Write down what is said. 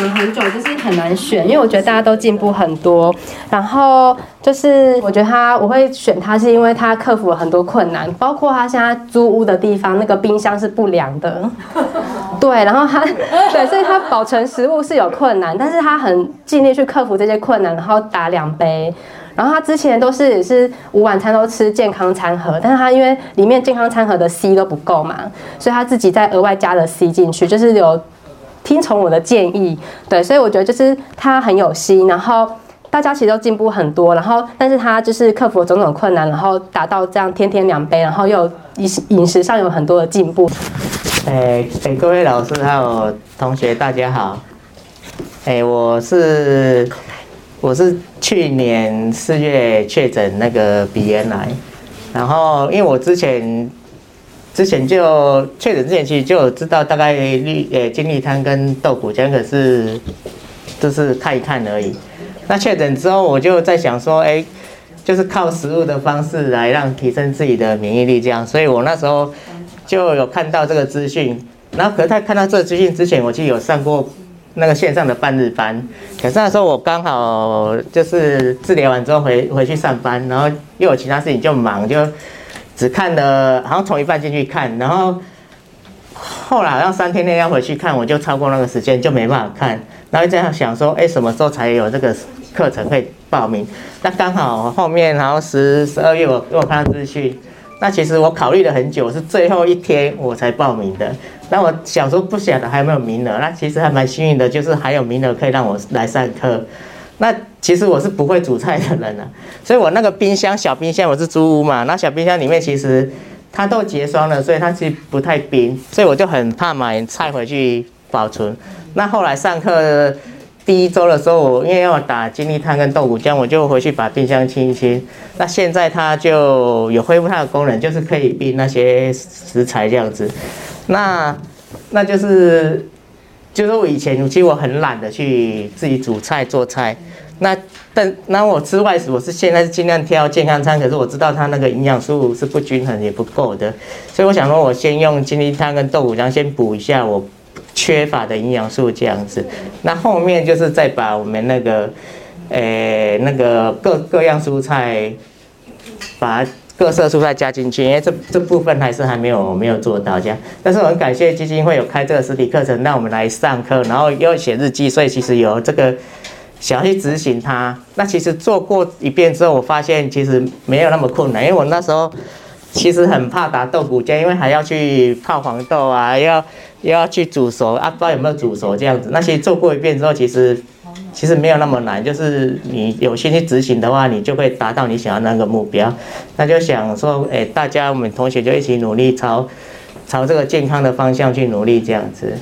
想很久，就是很难选，因为我觉得大家都进步很多。然后就是我觉得他，我会选他，是因为他克服了很多困难，包括他现在租屋的地方那个冰箱是不良的，对，然后他对，所以他保存食物是有困难，但是他很尽力去克服这些困难，然后打两杯。然后他之前都是也是午晚餐都吃健康餐盒，但是他因为里面健康餐盒的 C 都不够嘛，所以他自己再额外加了 C 进去，就是有听从我的建议，对，所以我觉得就是他很有心，然后大家其实都进步很多，然后但是他就是克服了种种困难，然后达到这样天天两杯，然后又饮饮食上有很多的进步。哎哎，各位老师还有同学大家好，哎，我是。我是去年四月确诊那个鼻炎癌，然后因为我之前之前就确诊之前其实就知道大概绿呃金利汤跟豆腐浆可是就是看一看而已。那确诊之后我就在想说，哎，就是靠食物的方式来让提升自己的免疫力这样，所以我那时候就有看到这个资讯。然后可是在看到这个资讯之前，我其实有上过。那个线上的半日班，可是那时候我刚好就是治疗完之后回回去上班，然后又有其他事情就忙，就只看了好像从一半进去看，然后后来好像三天内要回去看，我就超过那个时间就没办法看，然后这样想说，哎，什么时候才有这个课程可以报名？那刚好后面然后十十二月我我看到资讯。那其实我考虑了很久，是最后一天我才报名的。那我想说不晓得还有没有名额，那其实还蛮幸运的，就是还有名额可以让我来上课。那其实我是不会煮菜的人啊，所以我那个冰箱小冰箱我是租屋嘛，那小冰箱里面其实它都结霜了，所以它其实不太冰，所以我就很怕买菜回去保存。那后来上课。第一周的时候，我因为要打金力汤跟豆腐浆，我就回去把冰箱清一清。那现在它就有恢复它的功能，就是可以冰那些食材这样子。那那就是，就是我以前其实我很懒得去自己煮菜做菜。那但那我吃外食，我是现在是尽量挑健康餐，可是我知道它那个营养素是不均衡也不够的，所以我想说，我先用金力汤跟豆腐浆先补一下我。缺乏的营养素这样子，那后面就是再把我们那个，诶，那个各各样蔬菜，把各色蔬菜加进去，因为这这部分还是还没有没有做到这样。但是我很感谢基金会有开这个实体课程，让我们来上课，然后又写日记，所以其实有这个想要去执行它。那其实做过一遍之后，我发现其实没有那么困难，因为我那时候。其实很怕打豆腐浆，因为还要去泡黄豆啊，要要去煮熟啊，不知道有没有煮熟这样子。那些做过一遍之后，其实其实没有那么难，就是你有心去执行的话，你就会达到你想要那个目标。那就想说，哎，大家我们同学就一起努力，朝朝这个健康的方向去努力这样子。